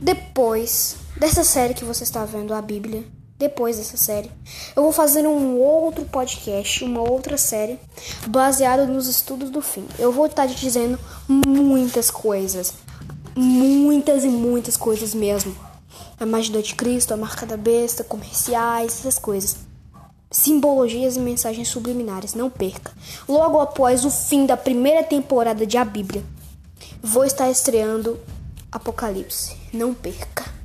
Depois dessa série que você está vendo, a Bíblia, depois dessa série, eu vou fazer um outro podcast, uma outra série, baseado nos estudos do fim. Eu vou estar te dizendo muitas coisas, muitas e muitas coisas mesmo. A magia de Cristo, a marca da besta, comerciais, essas coisas. Simbologias e mensagens subliminares, não perca. Logo após o fim da primeira temporada de A Bíblia, vou estar estreando Apocalipse. Não perca.